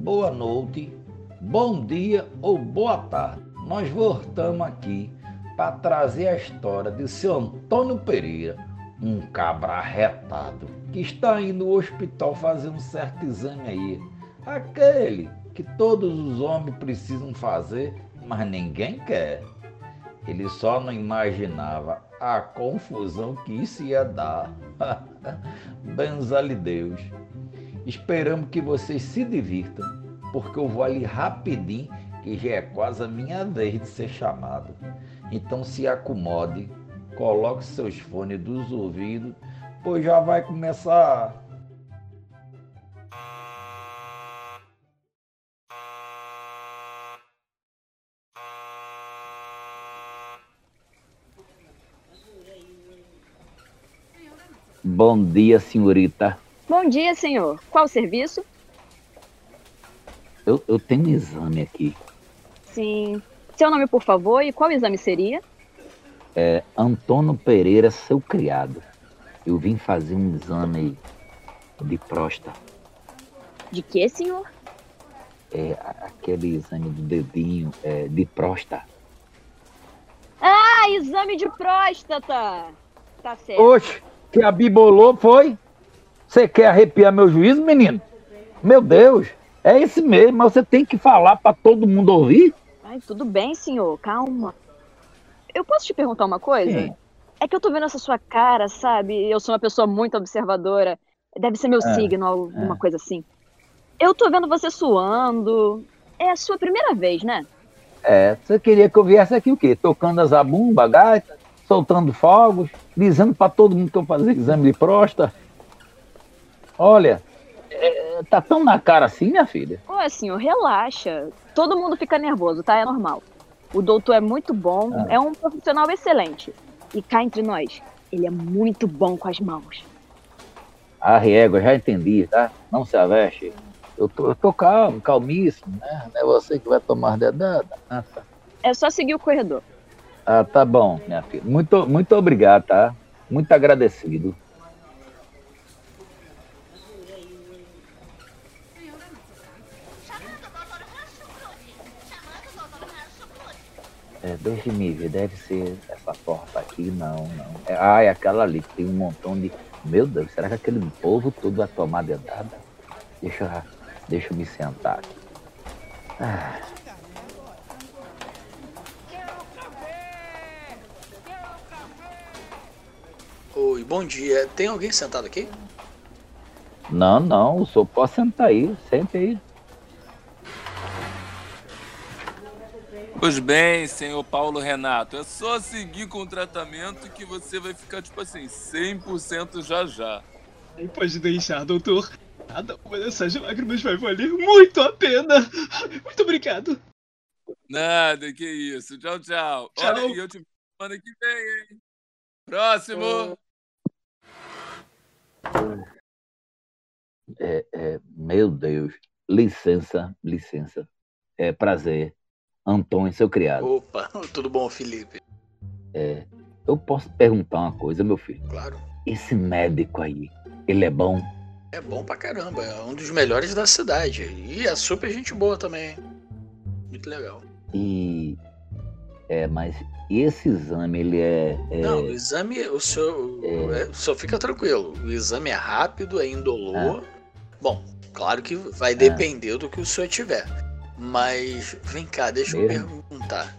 boa noite, bom dia ou boa tarde. Nós voltamos aqui para trazer a história de seu Antônio Pereira, um cabra arretado que está indo no hospital fazer um certo exame aí. Aquele que todos os homens precisam fazer, mas ninguém quer. Ele só não imaginava a confusão que isso ia dar. Benza-lhe Deus. Esperamos que vocês se divirtam, porque eu vou ali rapidinho, que já é quase a minha vez de ser chamado. Então se acomode, coloque seus fones dos ouvidos, pois já vai começar. Bom dia, senhorita. Bom dia, senhor. Qual o serviço? Eu, eu tenho um exame aqui. Sim. Seu nome, por favor, e qual exame seria? É Antônio Pereira, seu criado. Eu vim fazer um exame de próstata. De que, senhor? É aquele exame do dedinho é, de próstata. Ah, exame de próstata! Tá certo. Oxe, que a bibolou foi? Você quer arrepiar meu juízo, menino? Meu Deus, é esse mesmo, mas você tem que falar para todo mundo ouvir? Ai, tudo bem, senhor, calma. Eu posso te perguntar uma coisa? Sim. É que eu tô vendo essa sua cara, sabe? Eu sou uma pessoa muito observadora. Deve ser meu É, signo, alguma coisa assim. Eu tô vendo você suando. É a sua primeira vez, né? É, você queria que eu viesse aqui o quê? Tocando a zabumba, gaita, soltando fogos, dizendo para todo mundo que eu fazia exame de próstata. Olha, é, tá tão na cara assim, minha filha. Ô, senhor, relaxa. Todo mundo fica nervoso, tá? É normal. O doutor é muito bom, Ah. é um profissional excelente. E cá entre nós, ele é muito bom com as mãos. A régua, já entendi, tá? Não se aveste. Eu tô, eu tô calmo, calmíssimo, né? Não é você que vai tomar dedada. Ah, tá. É só seguir o corredor. Ah, tá bom, minha filha. Muito, muito obrigado, tá? Muito agradecido. É, deixe-me ver, deve ser essa porta aqui, não, não. É, ah, é aquela ali que tem um montão de. Meu Deus, será que aquele povo todo vai tomar dedada? Deixa, eu- deixa eu me sentar aqui. Ah. Oi, bom dia. Tem alguém sentado aqui? Não, não, o senhor pode sentar aí, sente aí. Pois bem, senhor Paulo Renato, é só seguir com o tratamento que você vai ficar, tipo assim, 100% já já. Nem pode deixar, doutor. Cada uma dessas lágrimas vai valer muito a pena. Muito obrigado. Nada, que isso. Tchau, tchau. Tchau. Olha aí, eu te vejo semana que vem, hein? Próximo! É, é, meu Deus, licença, licença. É prazer. Antônio, seu criado. Opa, tudo bom, Felipe? É, eu posso perguntar uma coisa, meu filho? Claro. Esse médico aí, ele é bom? É bom pra caramba. É um dos melhores da cidade. E é super gente boa também. Muito legal. E. É, mas esse exame, ele é. é- Não, o exame, o senhor, é, o senhor fica tranquilo. O exame é rápido, é indolor. Bom, claro que vai depender do que o senhor tiver. Mas vem cá, deixa eu perguntar.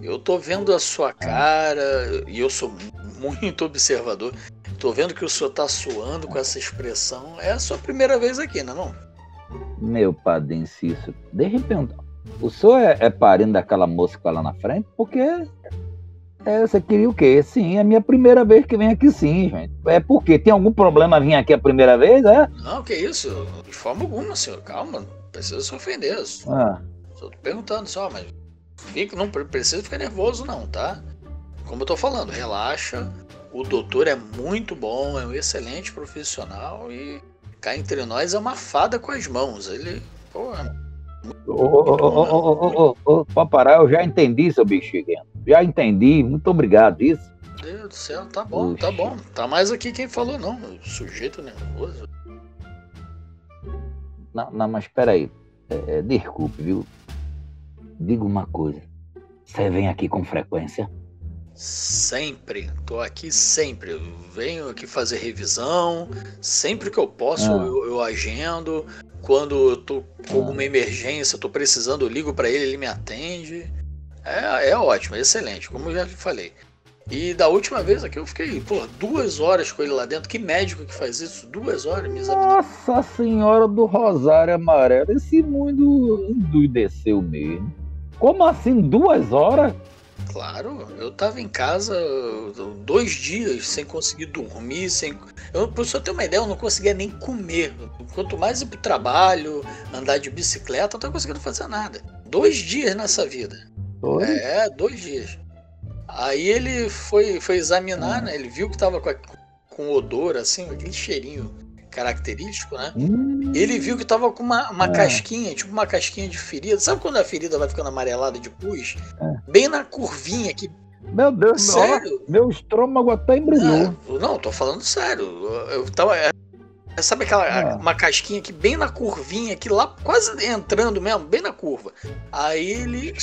Eu tô vendo a sua cara e eu sou muito observador. Tô vendo que o senhor tá suando com essa expressão. É a sua primeira vez aqui, não é não? Meu Cícero, deixa eu perguntar. O senhor é, é parente daquela moça que vai lá na frente? Porque. É, você queria o quê? Sim, é a minha primeira vez que venho aqui, sim, gente. É porque tem algum problema vir aqui a primeira vez, é? Não, que isso? De forma alguma, senhor. Calma, precisa se ofender. Só Ah, só tô perguntando só, mas fica, não pre- precisa ficar nervoso não, tá? Como eu tô falando, relaxa. O doutor é muito bom, é um excelente profissional e cá entre nós é uma fada com as mãos. Ele, porra, Ô, ô, ô, Pode parar, eu já entendi, seu bexiguento. Já entendi, muito obrigado. Isso. Meu Deus do céu, tá bom, tá Oxi. bom. Tá mais aqui quem falou não, o sujeito nervoso. Não, não, mas espera aí. É, é, desculpe, viu? Diga uma coisa. Você vem aqui com frequência? Sempre, tô aqui sempre. Eu venho aqui fazer revisão. Sempre que eu posso, Ah. eu, eu agendo. Quando eu tô com alguma emergência, eu tô precisando, eu ligo pra ele, ele me atende. É, é ótimo, é excelente, como eu já falei. E da última vez aqui eu fiquei, pô, duas horas com ele lá dentro. Que médico que faz isso? Duas horas me. Nossa Senhora do Rosário Amarelo, esse mundo endoideceu mesmo. Como assim, duas horas? Claro, eu tava em casa dois dias sem conseguir dormir, sem. Eu, pra você ter uma ideia, eu não conseguia nem comer. Quanto mais ir pro trabalho, andar de bicicleta, eu não tava conseguindo fazer nada. Dois dias nessa vida. É, dois dias. Aí ele foi, foi examinar, né? Ele viu que tava com, a- com odor, assim, aquele cheirinho característico, né? Hum, Ele viu que tava com uma, uma É. casquinha, tipo uma casquinha de ferida. Sabe quando a ferida vai ficando amarelada de pus? É. Bem na curvinha aqui. meu Deus, meu, Sério? meu estômago até embrulhou. Ah, não, tô falando sério. Eu tava. É, sabe aquela É. uma casquinha aqui bem na curvinha, aqui lá quase entrando mesmo, bem na curva. Aí ele.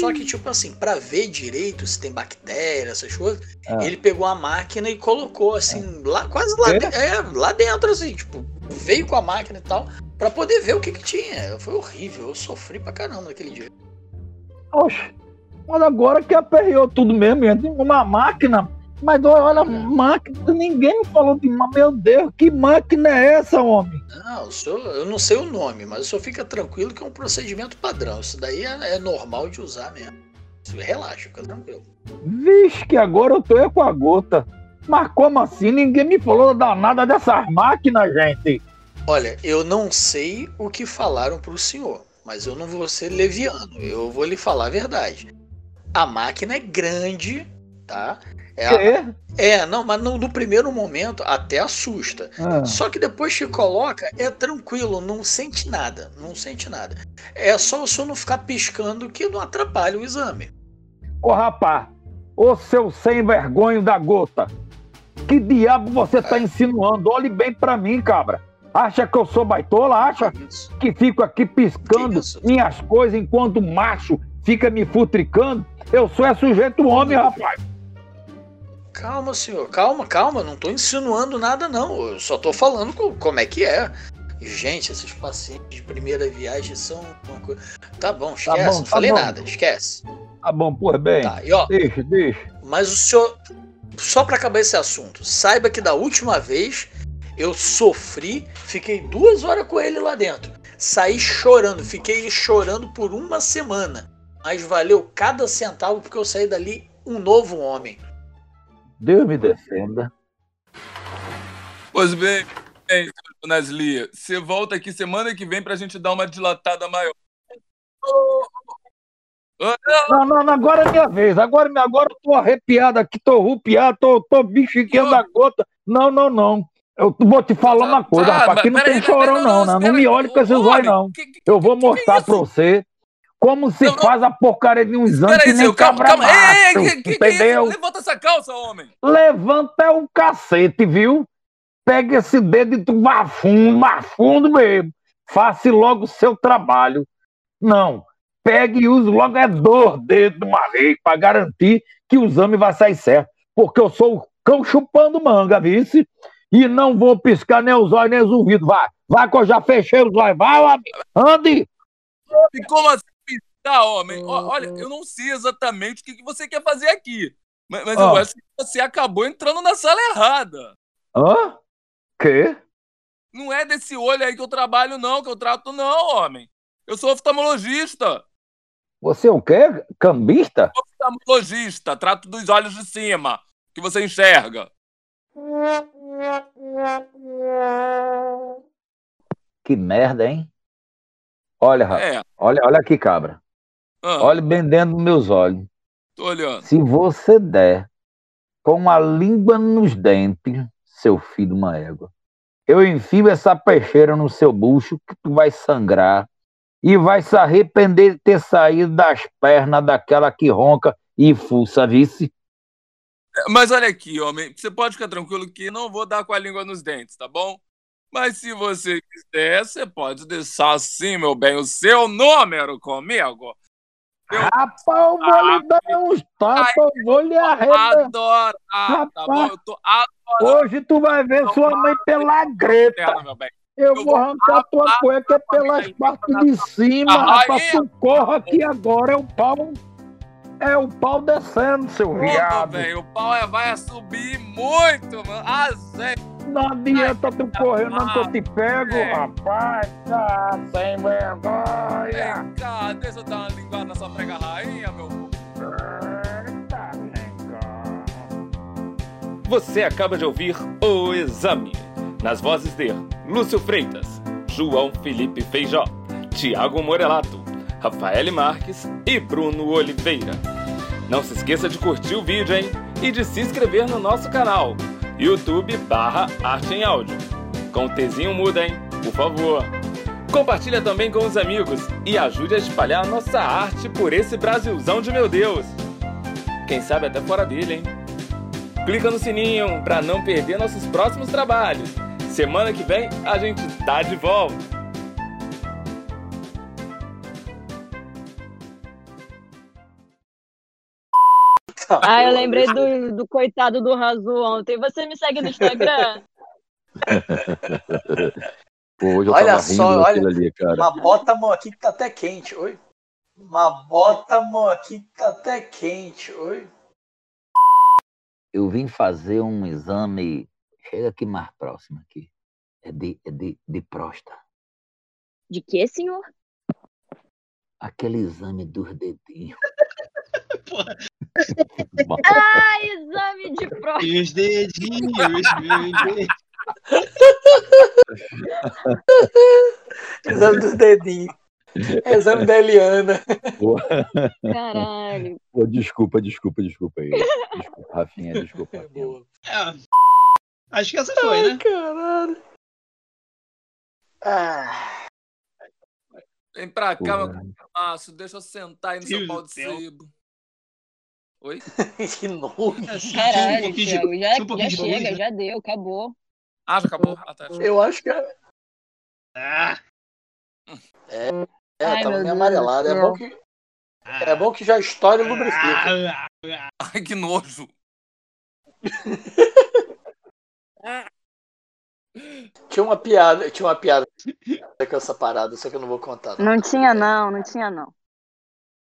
Só que, tipo assim, pra ver direito se tem bactéria, essas coisas, É. ele pegou a máquina e colocou assim, lá, quase lá, É? de- é, lá dentro, assim, tipo, veio com a máquina e tal, pra poder ver o que que tinha. Foi horrível, eu sofri pra caramba naquele dia. Oxe, mas agora que aperreou tudo mesmo, uma máquina. Mas olha, máquina, ninguém me falou de. Meu Deus, que máquina é essa, homem? Não, o senhor, eu não sei o nome, mas o senhor fica tranquilo que é um procedimento padrão. Isso daí é, é normal de usar mesmo. Isso- Relaxa, fica tranquilo. Vixe, que agora eu tô é com a gota. Mas como assim? Ninguém me falou danada dessas máquinas, gente. Olha, eu não sei o que falaram pro senhor, mas eu não vou ser leviano. Eu vou lhe falar a verdade. A máquina é grande, tá? É, é não, mas no, no primeiro momento até assusta. Ah, Só que depois que coloca, é tranquilo, não sente nada, não sente nada. É só o senhor não ficar piscando que não atrapalha o exame. Ô rapaz, ô seu sem vergonho da gota. Que diabo você tá insinuando? Olhe bem pra mim, cabra. Acha que eu sou baitola? Acha Isso. que fico aqui piscando isso? minhas coisas enquanto o macho fica me futricando? Eu sou é sujeito homem, rapaz. Calma, senhor, calma, calma, não tô insinuando nada não, eu só tô falando co- como é que é. Gente, esses pacientes de primeira viagem são uma coisa... Tá bom, esquece, bom, não tá falei bom. nada, esquece. Tá bom, pois bem. Tá, e ó, Deixa, deixa. mas o senhor, só pra acabar esse assunto, saiba que da última vez eu sofri, fiquei duas horas com ele lá dentro. Saí chorando, fiquei chorando por uma semana. Mas valeu cada centavo porque eu saí dali um novo homem. Deus me defenda. Pois bem, bem, dona Aslia, você volta aqui semana que vem pra gente dar uma dilatada maior. Ah, Não, não, não, agora é minha vez. Agora, agora eu tô arrepiado aqui, tô rupiado, tô, tô bichiqueando a gota. Não, não, não. Eu vou te falar uma coisa, tá, rapaz. Aqui não tem chorão, não, né? Não peraí. me olhe com esses olhos, não. Eu vou mostrar pra você como se Não, não. faz a porcaria de um exame Peraí, que nem seu, calma, cabra calma. Ei, macho, ei, que, que, que é entendeu? Levanta essa calça, homem. Levanta o cacete, viu? Pega esse dedo e tu vá fundo, vá fundo mesmo. Faça logo o seu trabalho. Não, pegue e use logo é dois dedos de uma vez para garantir que o exame vai sair certo. Porque eu sou o cão chupando manga, vice? E não vou piscar nem os olhos nem os ouvidos. Vai, vai que eu já fechei os olhos. Vai, ó, ande. E como assim piscar, homem? Ó, Olha, eu não sei exatamente o que que você quer fazer aqui. Mas, mas eu Ah. acho que você acabou entrando na sala errada. Hã? Quê? Não é desse olho aí que eu trabalho, não, que eu trato, não, homem. Eu sou oftalmologista. Você é o quê? Cambista? Oftalmologista, trato dos olhos de cima, que você enxerga. Que merda, hein? Olha, rapaz. É, Olha, olha aqui, cabra. Ah, Olhe bem dentro dos meus olhos. tô olhando. Se você der com a língua nos dentes, seu filho de uma égua, eu enfio essa peixeira no seu bucho que tu vai sangrar e vai se arrepender de ter saído das pernas daquela que ronca e fuça, vice. Mas olha aqui, homem, você pode ficar tranquilo que não vou dar com a língua nos dentes, tá bom? Mas se você quiser, você pode deixar assim, meu bem, o seu número comigo. Eu Rapaz, eu vou lhe dar uns tapas, eu vou lhe arrebentar. adoro. Ah, tá bom? Eu tô Hoje tu vai ver sua mãe pela greta. adorando. Eu Eu vou arrancar tua cueca pelas partes de cima, A rapaz. Socorro aqui agora, é o pau. É o pau descendo, seu meu viado. bem, o pau é, vai subir muito, mano. Ah, gente. Não adianta tu correr, não que eu te pego, É. rapaz. Tá sem vergonha. Vem cá, deixa eu dar uma linguada na sua prega rainha, meu. Cá. Você acaba de ouvir O Exame, nas vozes de Lúcio Freitas, João Felipe Feijó, Tiago Morelato, Rafael Marques e Bruno Oliveira. Não se esqueça de curtir o vídeo, hein? E de se inscrever no nosso canal, YouTube barra Arte em Áudio. Com o Tzinho muda, hein? Por favor. Compartilha também com os amigos e ajude a espalhar a nossa arte por esse Brasilzão de meu Deus. Quem sabe até fora dele, hein? Clica no sininho para não perder nossos próximos trabalhos. Semana que vem a gente tá de volta. Ah, eu lembrei do, do coitado do Razu ontem. Você me segue no Instagram? Pô, hoje eu Olha só, olha- ali, cara. Mas bota a mão aqui que tá até quente. Oi. Mas bota a mão aqui que tá até quente. Oi. Eu vim fazer um exame. Chega aqui mais próximo aqui. É de, é de, de próstata. De que, senhor? Aquele exame dos dedinhos. Ah, exame de prova. E os dedinhos, meus dedinhos. Exame dos dedinhos. Exame da Eliana. Caralho. pô, desculpa, desculpa, desculpa aí. Desculpa, Rafinha, desculpa. Rafinha. É, acho que essa foi, né? Caralho. Ah, Vem pra cá, meu Porra. Deixa eu sentar aí no seu pau de sebo. Oi? que nojo. Um Caralho, Thiago. Já, um já chega, já deu, acabou. Ah, já acabou? Ah, tá. Eu acho que é, Ah, é, Ai, tá meu meio amarelado. do É bom que, é bom que já estoura e lubrifica. ah, ah, Ai, que nojo. Tinha uma piada, tinha uma piada com essa parada, só que eu não vou contar. não. Não tinha, não, não tinha, não.